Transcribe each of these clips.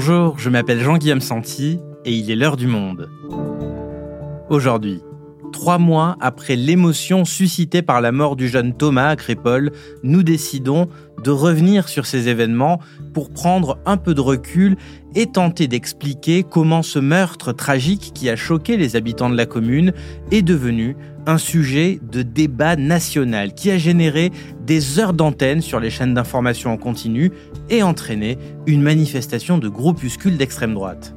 Bonjour, je m'appelle Jean-Guillaume Santi et il est l'heure du monde. Aujourd'hui, trois mois après l'émotion suscitée par la mort du jeune Thomas à Crépole, nous décidons de revenir sur ces événements pour prendre un peu de recul et tenter d'expliquer comment ce meurtre tragique qui a choqué les habitants de la commune est devenu un sujet de débat national qui a généré des heures d'antenne sur les chaînes d'information en continu et entraîné une manifestation de groupuscules d'extrême droite.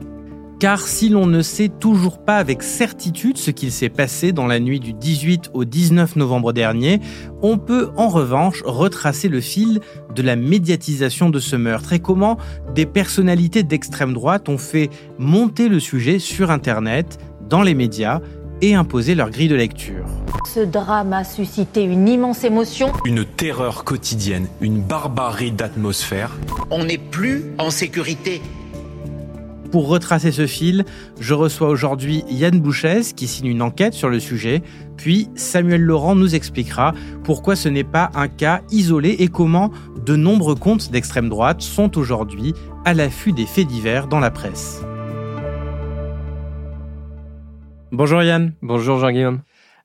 Car si l'on ne sait toujours pas avec certitude ce qu'il s'est passé dans la nuit du 18 au 19 novembre dernier, on peut en revanche retracer le fil de la médiatisation de ce meurtre et comment des personnalités d'extrême droite ont fait monter le sujet sur Internet, dans les médias et imposer leur grille de lecture. Ce drame a suscité une immense émotion. Une terreur quotidienne, une barbarie d'atmosphère. On n'est plus en sécurité. Pour retracer ce fil, je reçois aujourd'hui Yann Bouchez qui signe une enquête sur le sujet, puis Samuel Laurent nous expliquera pourquoi ce n'est pas un cas isolé et comment de nombreux comptes d'extrême droite sont aujourd'hui à l'affût des faits divers dans la presse. Bonjour Yann. Bonjour Jean-Guillaume.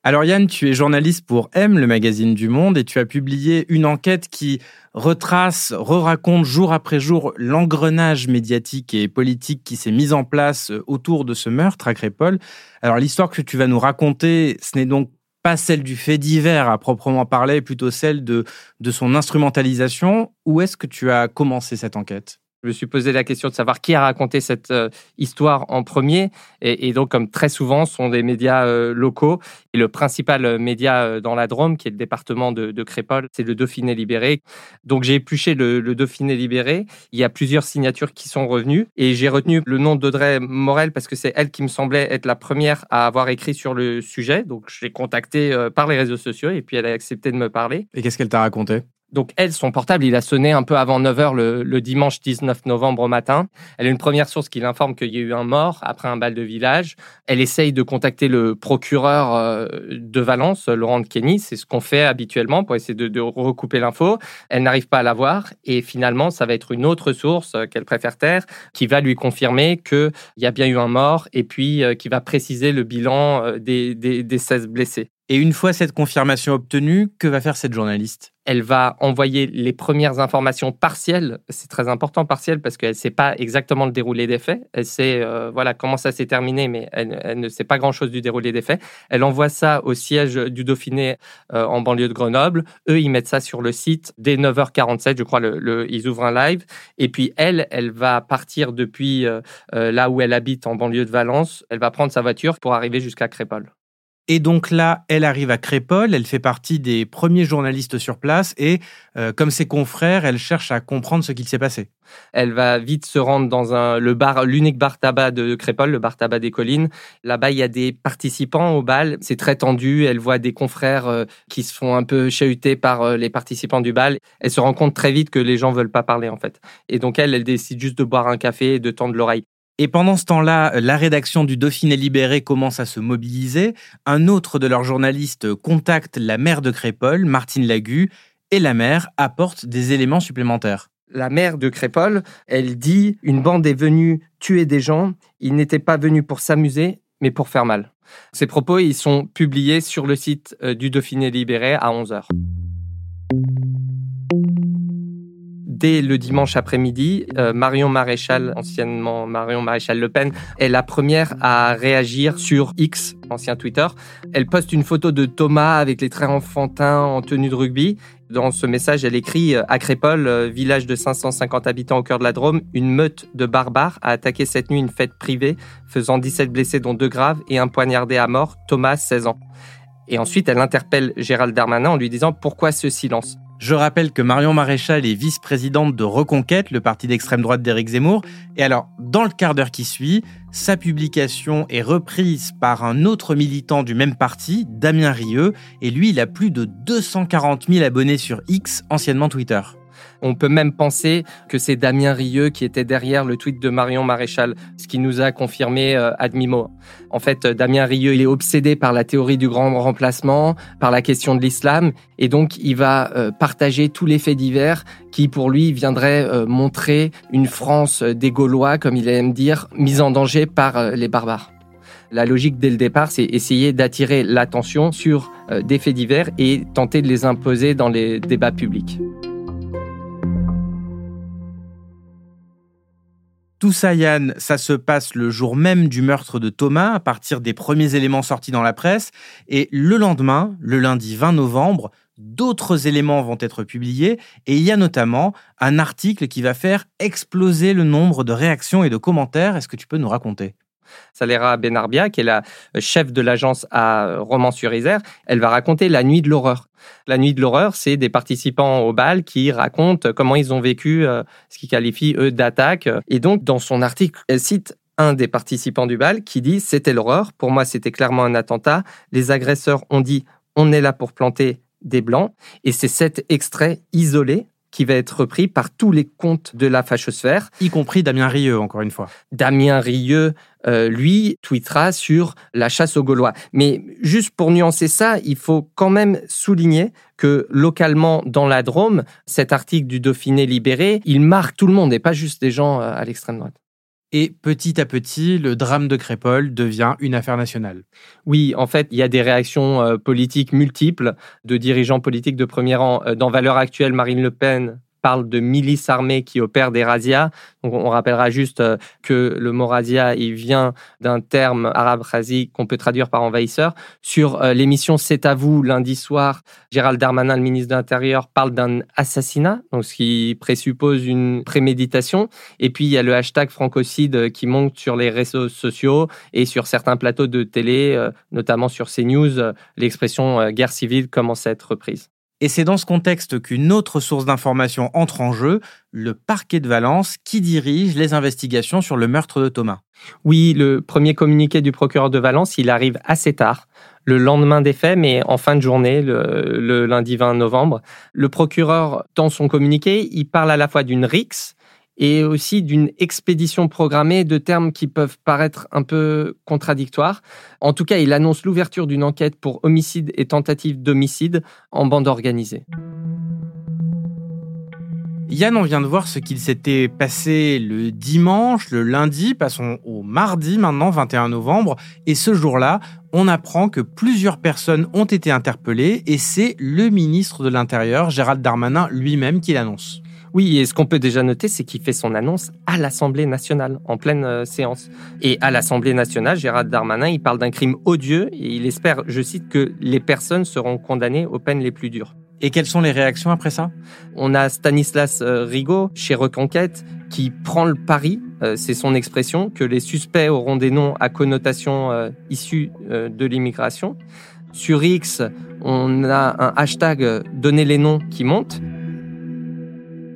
Alors Yann, tu es journaliste pour M, le magazine du Monde, et tu as publié une enquête qui retrace, re-raconte jour après jour l'engrenage médiatique et politique qui s'est mis en place autour de ce meurtre à Crépole. Alors l'histoire que tu vas nous raconter, ce n'est donc pas celle du fait divers à proprement parler, plutôt celle de, de son instrumentalisation. Où est-ce que tu as commencé cette enquête? Je me suis posé la question de savoir qui a raconté cette euh, histoire en premier. Et, donc, comme très souvent, ce sont des médias euh, locaux. Et le principal euh, média dans la Drôme, qui est le département de, Crépole, c'est le Dauphiné Libéré. Donc, j'ai épluché le, le, Dauphiné Libéré. Il y a plusieurs signatures qui sont revenues. Et j'ai retenu le nom d'Audrey Morel parce que c'est elle qui me semblait être la première à avoir écrit sur le sujet. Donc, je l'ai contactée par les réseaux sociaux et puis elle a accepté de me parler. Et qu'est-ce qu'elle t'a raconté? Donc elle, son portable, il a sonné un peu avant 9h le, dimanche 19 novembre au matin. Elle a une première source qui l'informe qu'il y a eu un mort après un bal de village. Elle essaye de contacter le procureur euh, de Valence, Laurent de Kenny. C'est ce qu'on fait habituellement pour essayer de, recouper l'info. Elle n'arrive pas à l'avoir et finalement, ça va être une autre source euh, qu'elle préfère taire qui va lui confirmer qu'il y a bien eu un mort et puis euh, qui va préciser le bilan des, des, des 16 blessés. Et une fois cette confirmation obtenue, que va faire cette journaliste? Elle va envoyer les premières informations partielles. C'est très important partielles parce qu'elle ne sait pas exactement le déroulé des faits. Elle sait euh, voilà comment ça s'est terminé, mais elle, ne sait pas grand-chose du déroulé des faits. Elle envoie ça au siège du Dauphiné euh, en banlieue de Grenoble. Eux, ils mettent ça sur le site dès 9h47, je crois. Ils ouvrent un live. Et puis elle, elle va partir depuis euh, là où elle habite en banlieue de Valence. Elle va prendre sa voiture pour arriver jusqu'à Crépole. Et donc là, elle arrive à Crépole, elle fait partie des premiers journalistes sur place et, euh, comme ses confrères, elle cherche à comprendre ce qu'il s'est passé. Elle va vite se rendre dans un, le bar, l'unique bar tabac de Crépole, le bar tabac des collines. Là-bas, il y a des participants au bal. C'est très tendu. Elle voit des confrères euh, qui se font un peu chahuter par euh, les participants du bal. Elle se rend compte très vite que les gens veulent pas parler, en fait. Et donc, elle, elle décide juste de boire un café et de tendre l'oreille. Et pendant ce temps-là, la rédaction du Dauphiné Libéré commence à se mobiliser. Un autre de leurs journalistes contacte la mère de Crépole, Martine Lagu, et la mère apporte des éléments supplémentaires. La mère de Crépole, elle dit Une bande est venue tuer des gens. Ils n'étaient pas venus pour s'amuser, mais pour faire mal. Ces propos, ils sont publiés sur le site euh, du Dauphiné Libéré à 11h dès le dimanche après-midi, euh, Marion Maréchal, anciennement Marion Maréchal Le Pen, est la première à réagir sur X, ancien Twitter. Elle poste une photo de Thomas avec les traits enfantins en tenue de rugby. Dans ce message, elle écrit euh, À Crépole, euh, village de 550 habitants au cœur de la Drôme, une meute de barbares a attaqué cette nuit une fête privée, faisant 17 blessés, dont deux graves, et un poignardé à mort, Thomas, 16 ans. Et ensuite, elle interpelle Gérald Darmanin en lui disant Pourquoi ce silence? Je rappelle que Marion Maréchal est vice-présidente de Reconquête, le parti d'extrême droite d'Éric Zemmour. Et alors, dans le quart d'heure qui suit, sa publication est reprise par un autre militant du même parti, Damien Rieu, et lui, il a plus de 240 000 abonnés sur X, anciennement Twitter. On peut même penser que c'est Damien Rieu qui était derrière le tweet de Marion Maréchal, ce qui nous a confirmé euh, Admimo. En fait, Damien Rieu, il est obsédé par la théorie du grand remplacement, par la question de l'islam, et donc il va euh, partager tous les faits divers qui, pour lui, viendraient euh, montrer une France des Gaulois, comme il aime dire, mise en danger par les barbares. La logique dès le départ, c'est essayer d'attirer l'attention sur euh, des faits divers et tenter de les imposer dans les débats publics. Yann, ça se passe le jour même du meurtre de Thomas, à partir des premiers éléments sortis dans la presse. Et le lendemain, le lundi 20 novembre, d'autres éléments vont être publiés. Et il y a notamment un article qui va faire exploser le nombre de réactions et de commentaires. Est-ce que tu peux nous raconter? Salera Benarbia, qui est la chef de l'agence à Romans-sur-Isère, elle va raconter la nuit de l'horreur. La nuit de l'horreur, c'est des participants au bal qui racontent comment ils ont vécu euh, ce qu'ils qualifient, eux, d'attaque. Et donc, dans son article, elle cite un des participants du bal qui dit C'était l'horreur. Pour moi, c'était clairement un attentat. Les agresseurs ont dit On est là pour planter des blancs. Et c'est cet extrait isolé qui va être repris par tous les comptes de la fachosphère. Y compris Damien Rieu, encore une fois. Damien Rieu, euh, lui, tweetera sur la chasse aux Gaulois. Mais juste pour nuancer ça, il faut quand même souligner que localement, dans la Drôme, cet article du Dauphiné libéré, il marque tout le monde et pas juste des gens euh, à l'extrême droite. Et petit à petit, le drame de Crépole devient une affaire nationale. Oui, en fait, il y a des réactions euh, politiques multiples de dirigeants politiques de premier rang. Dans Valeurs actuelles, Marine Le Pen parle de milices armées qui opèrent des razzias. on rappellera juste euh, que le mot razzia, il vient d'un terme arabe razi qu'on peut traduire par envahisseur. Sur euh, l'émission C'est à vous, lundi soir, Gérald Darmanin, le ministre de l'Intérieur, parle d'un assassinat, donc ce qui présuppose une préméditation. Et puis, il y a le hashtag francocide qui monte sur les réseaux sociaux et sur certains plateaux de télé, euh, notamment sur CNews, l'expression guerre civile commence à être reprise. Et c'est dans ce contexte qu'une autre source d'information entre en jeu, le parquet de Valence, qui dirige les investigations sur le meurtre de Thomas. Oui, le premier communiqué du procureur de Valence, il arrive assez tard, le lendemain des faits, mais en fin de journée, le, lundi 20 novembre. Le procureur, dans son communiqué, il parle à la fois d'une rixe, et aussi d'une expédition programmée de termes qui peuvent paraître un peu contradictoires. En tout cas, il annonce l'ouverture d'une enquête pour homicide et tentative d'homicide en bande organisée. Yann, on vient de voir ce qu'il s'était passé le dimanche, le lundi, passons au mardi maintenant, 21 novembre, et ce jour-là, on apprend que plusieurs personnes ont été interpellées, et c'est le ministre de l'Intérieur, Gérald Darmanin, lui-même qui l'annonce. Oui, et ce qu'on peut déjà noter, c'est qu'il fait son annonce à l'Assemblée nationale, en pleine euh, séance. Et à l'Assemblée nationale, Gérard Darmanin, il parle d'un crime odieux et il espère, je cite, que les personnes seront condamnées aux peines les plus dures. Et quelles sont les réactions après ça? On a Stanislas euh, Rigaud chez Reconquête qui prend le pari, euh, c'est son expression, que les suspects auront des noms à connotation issue de l'immigration. Sur X, on a un hashtag Donnez les noms qui monte.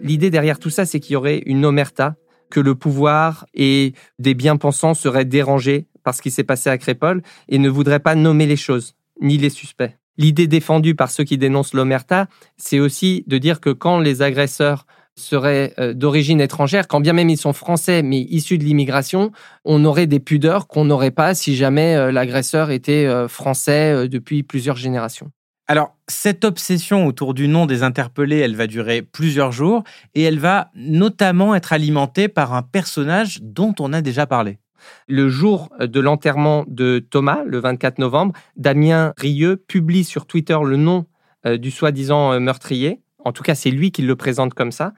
L'idée derrière tout ça, c'est qu'il y aurait une omerta, que le pouvoir et des bien-pensants seraient dérangés par ce qui s'est passé à Crépole et ne voudraient pas nommer les choses, ni les suspects. L'idée défendue par ceux qui dénoncent l'omerta, c'est aussi de dire que quand les agresseurs seraient euh, d'origine étrangère, quand bien même ils sont français mais issus de l'immigration, on aurait des pudeurs qu'on n'aurait pas si jamais euh, l'agresseur était euh, français depuis plusieurs générations. Alors, cette obsession autour du nom des interpellés, elle va durer plusieurs jours et elle va notamment être alimentée par un personnage dont on a déjà parlé. Le jour de l'enterrement de Thomas, le 24 novembre, Damien Rieu publie sur Twitter le nom euh, du soi-disant euh, meurtrier. En tout cas, c'est lui qui le présente comme ça.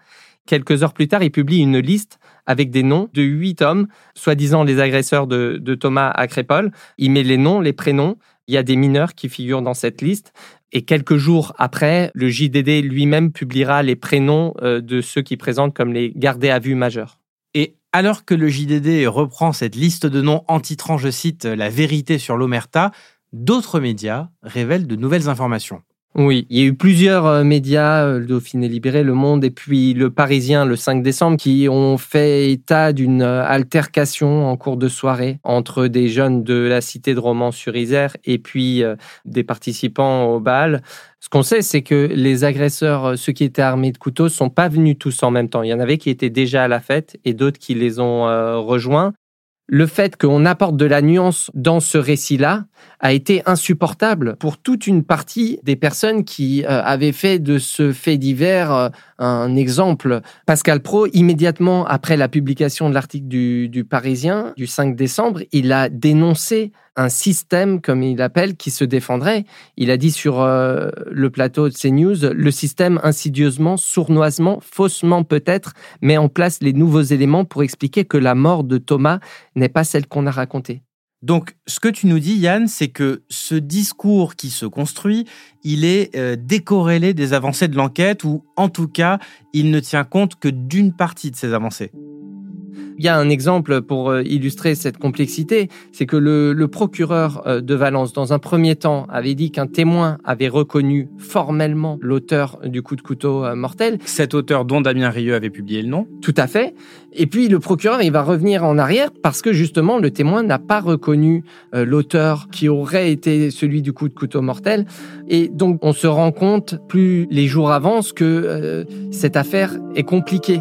Quelques heures plus tard, il publie une liste avec des noms de huit hommes, soi-disant les agresseurs de, de Thomas à Crépole. Il met les noms, les prénoms. Il y a des mineurs qui figurent dans cette liste. Et quelques jours après, le JDD lui-même publiera les prénoms euh, de ceux qui présentent comme les gardés à vue majeurs. Et alors que le JDD reprend cette liste de noms en titrant, je cite, La vérité sur l'Omerta, d'autres médias révèlent de nouvelles informations. Oui, il y a eu plusieurs euh, médias, euh, le Dauphiné Libéré, Le Monde et puis Le Parisien le 5 décembre qui ont fait état d'une euh, altercation en cours de soirée entre des jeunes de la cité de Romans-sur-Isère et puis des participants au bal. Ce qu'on sait, c'est que les agresseurs, ceux qui étaient armés de couteaux, sont pas venus tous en même temps. Il y en avait qui étaient déjà à la fête et d'autres qui les ont rejoints le fait qu'on apporte de la nuance dans ce récit-là a été insupportable pour toute une partie des personnes qui euh, avaient fait de ce fait divers euh, un exemple. Pascal Pro, immédiatement après la publication de l'article du, du, Parisien du 5 décembre, il a dénoncé un système, comme il l'appelle, qui se défendrait. Il a dit sur euh, le plateau de CNews, le système insidieusement, sournoisement, faussement peut-être, met en place les nouveaux éléments pour expliquer que la mort de Thomas n'est pas celle qu'on a racontée. Donc, ce que tu nous dis, Yann, c'est que ce discours qui se construit, il est euh, décorrélé des avancées de l'enquête, ou en tout cas, il ne tient compte que d'une partie de ces avancées. Il y a un exemple pour euh, illustrer cette complexité, c'est que le, le, procureur euh, de Valence, dans un premier temps, avait dit qu'un témoin avait reconnu formellement l'auteur du coup de couteau euh, mortel. Cet auteur dont Damien Rieu avait publié le nom Tout à fait. Et puis le procureur, il va revenir en arrière parce que justement, le témoin n'a pas reconnu l'auteur qui aurait été celui du coup de couteau mortel. Et donc, on se rend compte, plus les jours avancent, que cette affaire est compliquée.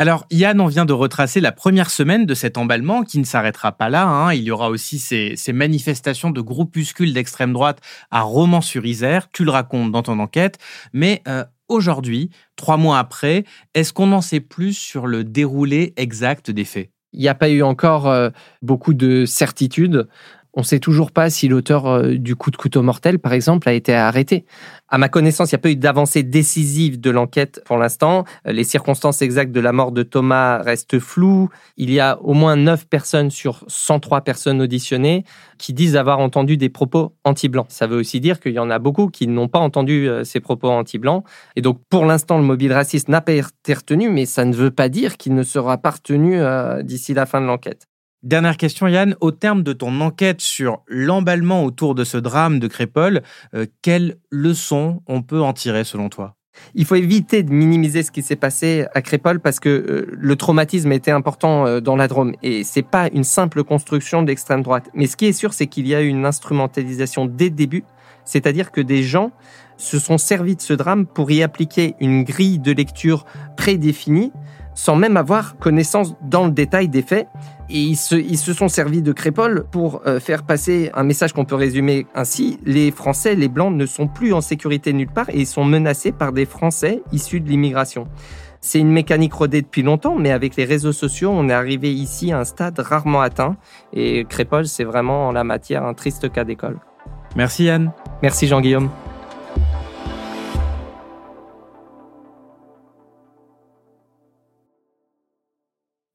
Alors, Yann, on vient de retracer la première semaine de cet emballement qui ne s'arrêtera pas là. Hein. Il y aura aussi ces, manifestations de groupuscules d'extrême droite à Romans-sur-Isère. Tu le racontes dans ton enquête. Mais euh, aujourd'hui, trois mois après, est-ce qu'on en sait plus sur le déroulé exact des faits? Il n'y a pas eu encore euh, beaucoup de certitudes. On ne sait toujours pas si l'auteur euh, du coup de couteau mortel, par exemple, a été arrêté. À ma connaissance, il n'y a pas eu d'avancée décisive de l'enquête pour l'instant. Euh, les circonstances exactes de la mort de Thomas restent floues. Il y a au moins 9 personnes sur 103 personnes auditionnées qui disent avoir entendu des propos anti-blancs. Ça veut aussi dire qu'il y en a beaucoup qui n'ont pas entendu euh, ces propos anti-blancs. Et donc, pour l'instant, le mobile raciste n'a pas été retenu, mais ça ne veut pas dire qu'il ne sera pas retenu d'ici la fin de l'enquête. Dernière question, Yann. Au terme de ton enquête sur l'emballement autour de ce drame de Crépole, euh, quelles leçons on peut en tirer selon toi? Il faut éviter de minimiser ce qui s'est passé à Crépole parce que euh, le traumatisme était important euh, dans la Drôme et c'est pas une simple construction d'extrême droite. Mais ce qui est sûr, c'est qu'il y a eu une instrumentalisation dès le début, c'est-à-dire que des gens se sont servis de ce drame pour y appliquer une grille de lecture prédéfinie sans même avoir connaissance dans le détail des faits. Et ils se, sont servis de Crépole pour euh, faire passer un message qu'on peut résumer ainsi. Les Français, les Blancs, ne sont plus en sécurité nulle part et ils sont menacés par des Français issus de l'immigration. C'est une mécanique rodée depuis longtemps, mais avec les réseaux sociaux, on est arrivé ici à un stade rarement atteint. Et Crépole, c'est vraiment en la matière un triste cas d'école. Merci Yann. Merci Jean-Guillaume.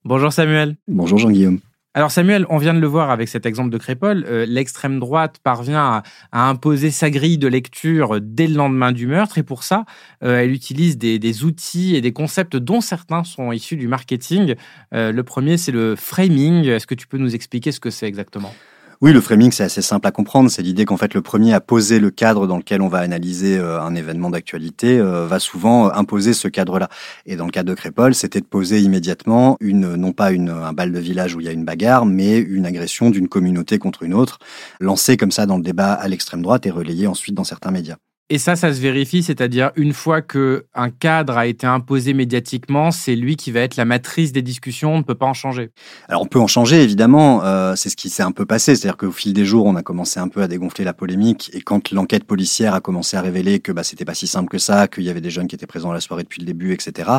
Bonjour Samuel. Bonjour Jean-Guillaume. Alors Samuel, on vient de le voir avec cet exemple de Crépole, euh, l'extrême droite parvient à, imposer sa grille de lecture dès le lendemain du meurtre et pour ça, euh, elle utilise des, outils et des concepts dont certains sont issus du marketing. Euh, le premier, c'est le framing. Est-ce que tu peux nous expliquer ce que c'est exactement? Oui, le framing, c'est assez simple à comprendre. C'est l'idée qu'en fait, le premier à poser le cadre dans lequel on va analyser euh, un événement d'actualité euh, va souvent euh, imposer ce cadre-là. Et dans le cas de Crépole, c'était de poser immédiatement une, non pas une, un bal de village où il y a une bagarre, mais une agression d'une communauté contre une autre, lancée comme ça dans le débat à l'extrême droite et relayée ensuite dans certains médias. Et ça, ça se vérifie, c'est-à-dire une fois que un cadre a été imposé médiatiquement, c'est lui qui va être la matrice des discussions. On ne peut pas en changer. Alors on peut en changer évidemment. Euh, c'est ce qui s'est un peu passé, c'est-à-dire qu'au fil des jours, on a commencé un peu à dégonfler la polémique. Et quand l'enquête policière a commencé à révéler que bah, c'était pas si simple que ça, qu'il y avait des jeunes qui étaient présents à la soirée depuis le début, etc.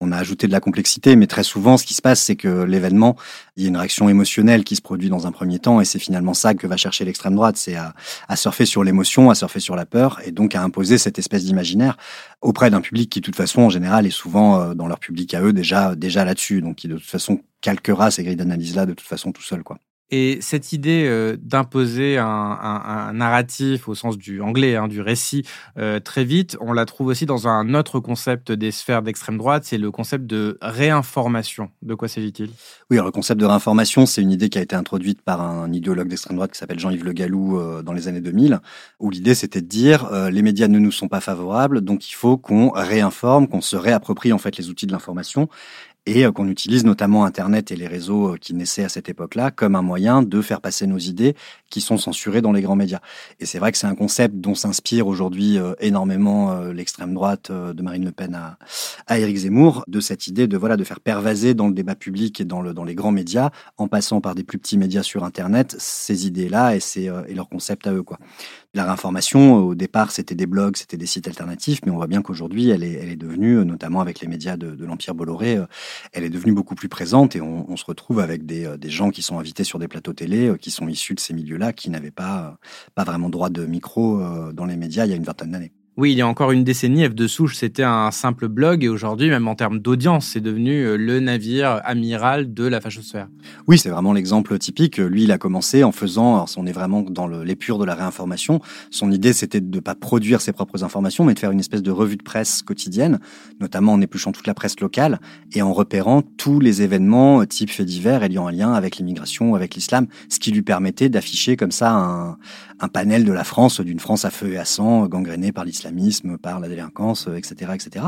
On a ajouté de la complexité. Mais très souvent, ce qui se passe, c'est que l'événement, il y a une réaction émotionnelle qui se produit dans un premier temps, et c'est finalement ça que va chercher l'extrême droite, c'est à, à surfer sur l'émotion, à surfer sur la peur, et donc à imposer cette espèce d'imaginaire auprès d'un public qui, de toute façon, en général, est souvent euh, dans leur public à eux déjà déjà là-dessus, donc qui de toute façon calquera ces grilles d'analyse-là de toute façon tout seul, quoi. Et cette idée euh, d'imposer un, un, un, narratif au sens du anglais, hein, du récit, euh, très vite, on la trouve aussi dans un autre concept des sphères d'extrême droite, c'est le concept de réinformation. De quoi s'agit-il? Oui, alors le concept de réinformation, c'est une idée qui a été introduite par un idéologue d'extrême droite qui s'appelle Jean-Yves Le Gallou euh, dans les années 2000, où l'idée c'était de dire euh, les médias ne nous sont pas favorables, donc il faut qu'on réinforme, qu'on se réapproprie en fait les outils de l'information et euh, qu'on utilise notamment Internet et les réseaux euh, qui naissaient à cette époque-là comme un moyen de faire passer nos idées qui sont censurées dans les grands médias. Et c'est vrai que c'est un concept dont s'inspire aujourd'hui euh, énormément l'extrême droite de Marine Le Pen à, à Éric Zemmour, de cette idée de voilà de faire pervaser dans le débat public et dans, le, dans les grands médias, en passant par des plus petits médias sur Internet, ces idées-là et, et leurs concepts à eux. Quoi. La réinformation, au départ, c'était des blogs, c'était des sites alternatifs, mais on voit bien qu'aujourd'hui, elle est, elle est devenue, notamment avec les médias de, l'Empire Bolloré, euh, elle est devenue beaucoup plus présente et on, on se retrouve avec des, euh, des, gens qui sont invités sur des plateaux télé, euh, qui sont issus de ces milieux-là, qui n'avaient pas, pas vraiment droit de micro dans les médias il y a une vingtaine d'années. Oui, il y a encore une décennie, F de Souche, c'était un simple blog et aujourd'hui, même en termes d'audience, c'est devenu euh, le navire amiral de la fachosphère. Oui, c'est vraiment l'exemple typique. Lui, il a commencé en faisant, alors on est vraiment dans l'épure de la réinformation. Son idée, c'était de ne pas produire ses propres informations, mais de faire une espèce de revue de presse quotidienne, notamment en épluchant toute la presse locale et en repérant tous les événements euh, type faits divers ayant un lien avec l'immigration, avec l'islam, ce qui lui permettait d'afficher comme ça un, un panel de la France, d'une France à feu et à sang, gangrénée par par la délinquance, etc., etc.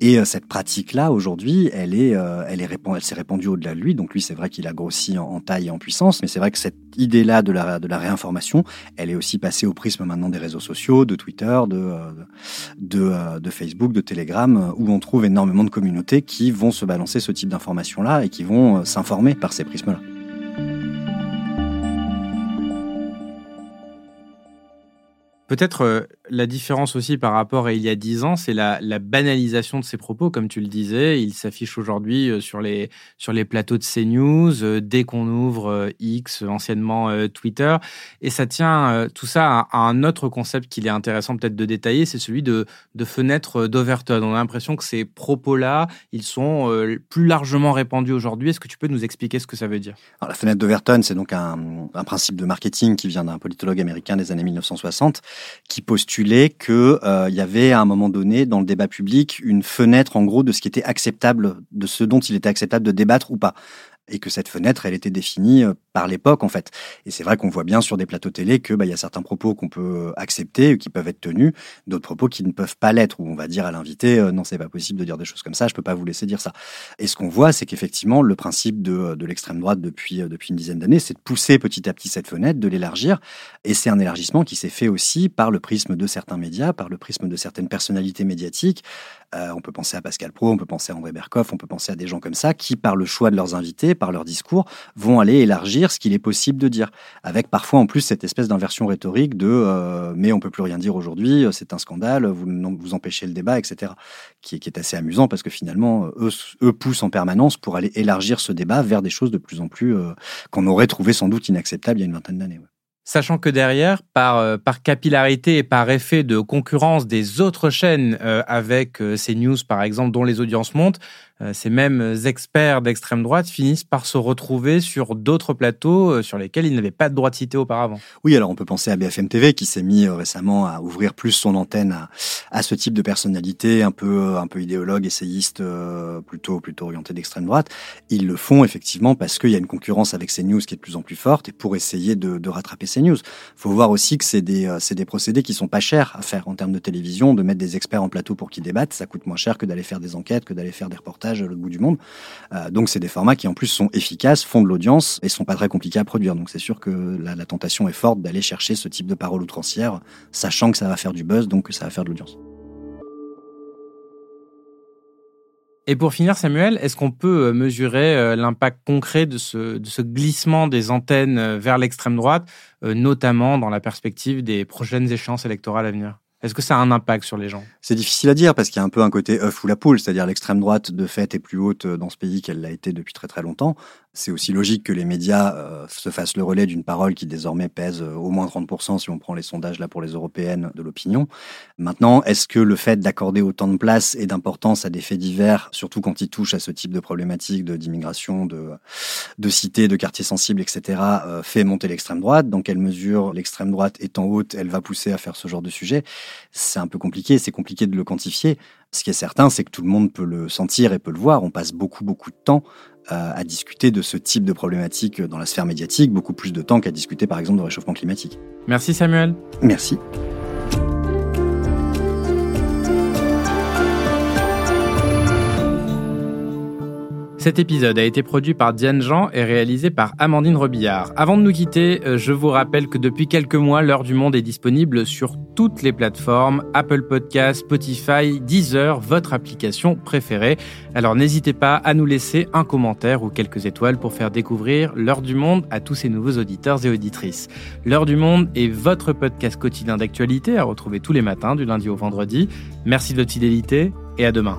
Et euh, cette pratique-là, aujourd'hui, elle est, euh, elle est s'est répandue au-delà de lui. Donc lui, c'est vrai qu'il a grossi en, taille et en puissance, mais c'est vrai que cette idée-là de la, réinformation, elle est aussi passée au prisme maintenant des réseaux sociaux, de Twitter, de, euh, de, Facebook, de Telegram, où on trouve énormément de communautés qui vont se balancer ce type d'informations-là et qui vont s'informer par ces prismes-là. Peut-être euh, la différence aussi par rapport à il y a dix ans, c'est la, banalisation de ces propos, comme tu le disais. Il s'affiche aujourd'hui euh, sur les, sur les plateaux de CNews, euh, dès qu'on ouvre X, anciennement Twitter. Et ça tient tout ça à, un autre concept qu'il est intéressant peut-être de détailler, c'est celui de, de fenêtre d'Overton. On a l'impression que ces propos-là, ils sont plus largement répandus aujourd'hui. Est-ce que tu peux nous expliquer ce que ça veut dire? La fenêtre d'Overton, c'est donc un, un principe de marketing qui vient d'un politologue américain des années 1960 qui postulait qu'il euh, y avait à un moment donné dans le débat public une fenêtre en gros de ce qui était acceptable, de ce dont il était acceptable de débattre ou pas. Et que cette fenêtre, elle était définie euh, par l'époque en fait. Et c'est vrai qu'on voit bien sur des plateaux télé que bah, il y a certains propos qu'on peut accepter, qui peuvent être tenus, d'autres propos qui ne peuvent pas l'être, où on va dire à l'invité euh, non c'est pas possible de dire des choses comme ça, je peux pas vous laisser dire ça. Et ce qu'on voit, c'est qu'effectivement le principe de, de l'extrême droite depuis euh, depuis une dizaine d'années, c'est de pousser petit à petit cette fenêtre, de l'élargir, et c'est un élargissement qui s'est fait aussi par le prisme de certains médias, par le prisme de certaines personnalités médiatiques. Euh, on peut penser à Pascal Pro, on peut penser à André Berkoff, on peut penser à des gens comme ça qui, par le choix de leurs invités, par leur discours, vont aller élargir ce qu'il est possible de dire. Avec parfois en plus cette espèce d'inversion rhétorique de euh, mais on peut plus rien dire aujourd'hui, euh, c'est un scandale, vous, vous empêchez le débat, etc. Qui, est assez amusant parce que finalement, eux, eux, poussent en permanence pour aller élargir ce débat vers des choses de plus en plus qu'on aurait trouvé sans doute inacceptables il y a une vingtaine d'années. Sachant que derrière, par, euh, par capillarité et par effet de concurrence des autres chaînes euh, avec euh, ces news, par exemple, dont les audiences montent, euh, ces mêmes experts d'extrême droite finissent par se retrouver sur d'autres plateaux euh, sur lesquels ils n'avaient pas de droit de citer auparavant. Oui, alors on peut penser à BFM TV qui s'est mis euh, récemment à ouvrir plus son antenne à, ce type de personnalité un peu un peu idéologue, essayiste, plutôt plutôt orienté d'extrême droite. Ils le font effectivement parce qu'il y a une concurrence avec CNews qui est de plus en plus forte et pour essayer de, de rattraper CNews. Faut voir aussi que c'est des des procédés qui sont pas chers à faire en termes de télévision, de mettre des experts en plateau pour qu'ils débattent, ça coûte moins cher que d'aller faire des enquêtes, que d'aller faire des reportages l'autre bout du monde. Euh, donc c'est des formats qui en plus sont efficaces, font de l'audience et sont pas très compliqués à produire. Donc c'est sûr que la, tentation est forte d'aller chercher ce type de parole outrancière, sachant que ça va faire du buzz, donc que ça va faire de l'audience. Et pour finir, Samuel, est-ce qu'on peut euh, mesurer euh, l'impact concret de ce, glissement des antennes vers l'extrême droite, notamment dans la perspective des prochaines échéances électorales à venir? Est-ce que ça a un impact sur les gens? C'est difficile à dire parce qu'il y a un peu un côté œuf ou la poule, c'est-à-dire l'extrême droite de fait est plus haute dans ce pays qu'elle l'a été depuis très très longtemps. C'est aussi logique que les médias euh, se fassent le relais d'une parole qui désormais pèse euh, au moins 30% si on prend les sondages là pour les européennes de l'opinion. Maintenant, est-ce que le fait d'accorder autant de place et d'importance à des faits divers, surtout quand ils touchent à ce type de problématiques d'immigration, de, de cités, de quartiers sensibles, etc., euh, fait monter l'extrême droite? Dans quelle mesure l'extrême droite étant haute, elle va pousser à faire ce genre de sujet? C'est un peu compliqué, c'est compliqué de le quantifier. Ce qui est certain, c'est que tout le monde peut le sentir et peut le voir. On passe beaucoup, beaucoup de temps euh, à discuter de ce type de problématiques dans la sphère médiatique, beaucoup plus de temps qu'à discuter par exemple de réchauffement climatique. Merci Samuel. Merci. Cet épisode a été produit par Diane Jean et réalisé par Amandine Robillard. Avant de nous quitter, euh, je vous rappelle que depuis quelques mois, l'heure du monde est disponible sur toutes les plateformes, Apple Podcasts, Spotify, Deezer, votre application préférée. Alors n'hésitez pas à nous laisser un commentaire ou quelques étoiles pour faire découvrir l'heure du monde à tous ces nouveaux auditeurs et auditrices. L'heure du monde est votre podcast quotidien d'actualité à retrouver tous les matins du lundi au vendredi. Merci de votre fidélité et à demain.